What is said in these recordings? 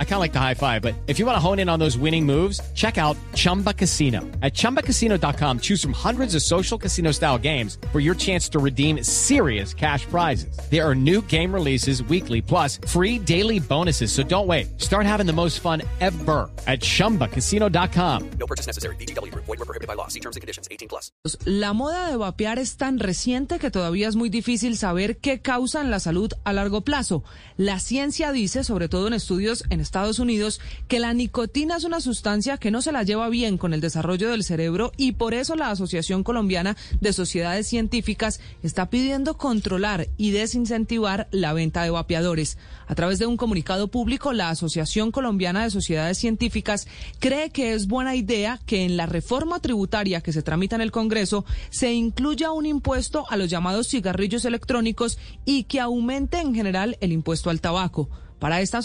I kind of like the high five, but if you want to hone in on those winning moves, check out Chumba Casino. At ChumbaCasino.com, choose from hundreds of social casino style games for your chance to redeem serious cash prizes. There are new game releases weekly, plus free daily bonuses. So don't wait. Start having the most fun ever at ChumbaCasino.com. No purchase necessary. BGW. Void were prohibited by law. See terms and conditions. 18 plus. La moda de vapear es tan reciente que todavía es muy difícil saber qué causa en la salud a largo plazo. La ciencia dice, sobre todo en estudios en Estados Unidos, que la nicotina es una sustancia que no se la lleva bien con el desarrollo del cerebro y por eso la Asociación Colombiana de Sociedades Científicas está pidiendo controlar y desincentivar la venta de vapeadores. A través de un comunicado público, la Asociación Colombiana de Sociedades Científicas cree que es buena idea que en la reforma tributaria que se tramita en el Congreso se incluya un impuesto a los llamados cigarrillos electrónicos y que aumente en general el impuesto al tabaco. Para esta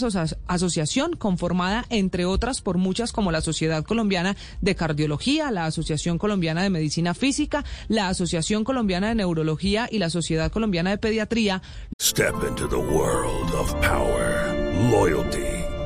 asociación, conformada entre otras por muchas como la Sociedad Colombiana de Cardiología, la Asociación Colombiana de Medicina Física, la Asociación Colombiana de Neurología y la Sociedad Colombiana de Pediatría. Step into the world of power, loyalty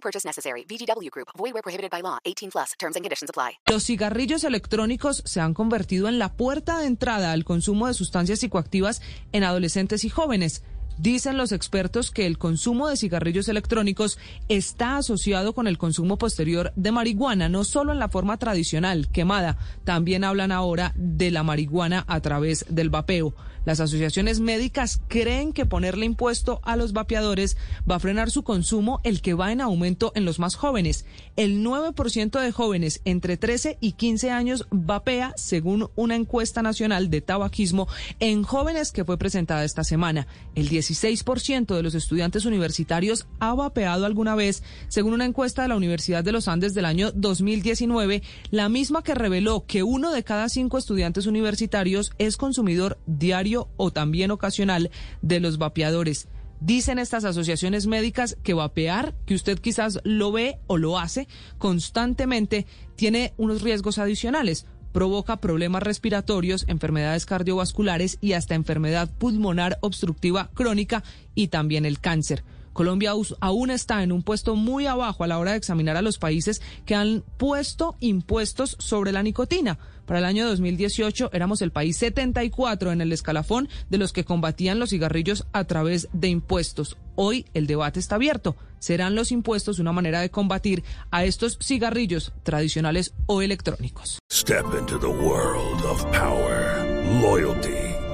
No purchase necessary. VGW Group. Void where prohibited by law. 18 plus. Terms and conditions apply. Los cigarrillos electrónicos se han convertido en la puerta de entrada al consumo de sustancias psicoactivas en adolescentes y jóvenes. Dicen los expertos que el consumo de cigarrillos electrónicos está asociado con el consumo posterior de marihuana, no solo en la forma tradicional, quemada, también hablan ahora de la marihuana a través del vapeo. Las asociaciones médicas creen que ponerle impuesto a los vapeadores va a frenar su consumo, el que va en aumento en los más jóvenes. El 9% de jóvenes entre 13 y 15 años vapea, según una encuesta nacional de tabaquismo en jóvenes que fue presentada esta semana. El 16% de los estudiantes universitarios ha vapeado alguna vez, según una encuesta de la Universidad de los Andes del año 2019, la misma que reveló que uno de cada cinco estudiantes universitarios es consumidor diario o también ocasional de los vapeadores. Dicen estas asociaciones médicas que vapear, que usted quizás lo ve o lo hace constantemente, tiene unos riesgos adicionales provoca problemas respiratorios, enfermedades cardiovasculares y hasta enfermedad pulmonar obstructiva crónica y también el cáncer. Colombia aún está en un puesto muy abajo a la hora de examinar a los países que han puesto impuestos sobre la nicotina. Para el año 2018 éramos el país 74 en el escalafón de los que combatían los cigarrillos a través de impuestos. Hoy el debate está abierto. ¿Serán los impuestos una manera de combatir a estos cigarrillos tradicionales o electrónicos? Step into the world of power, loyalty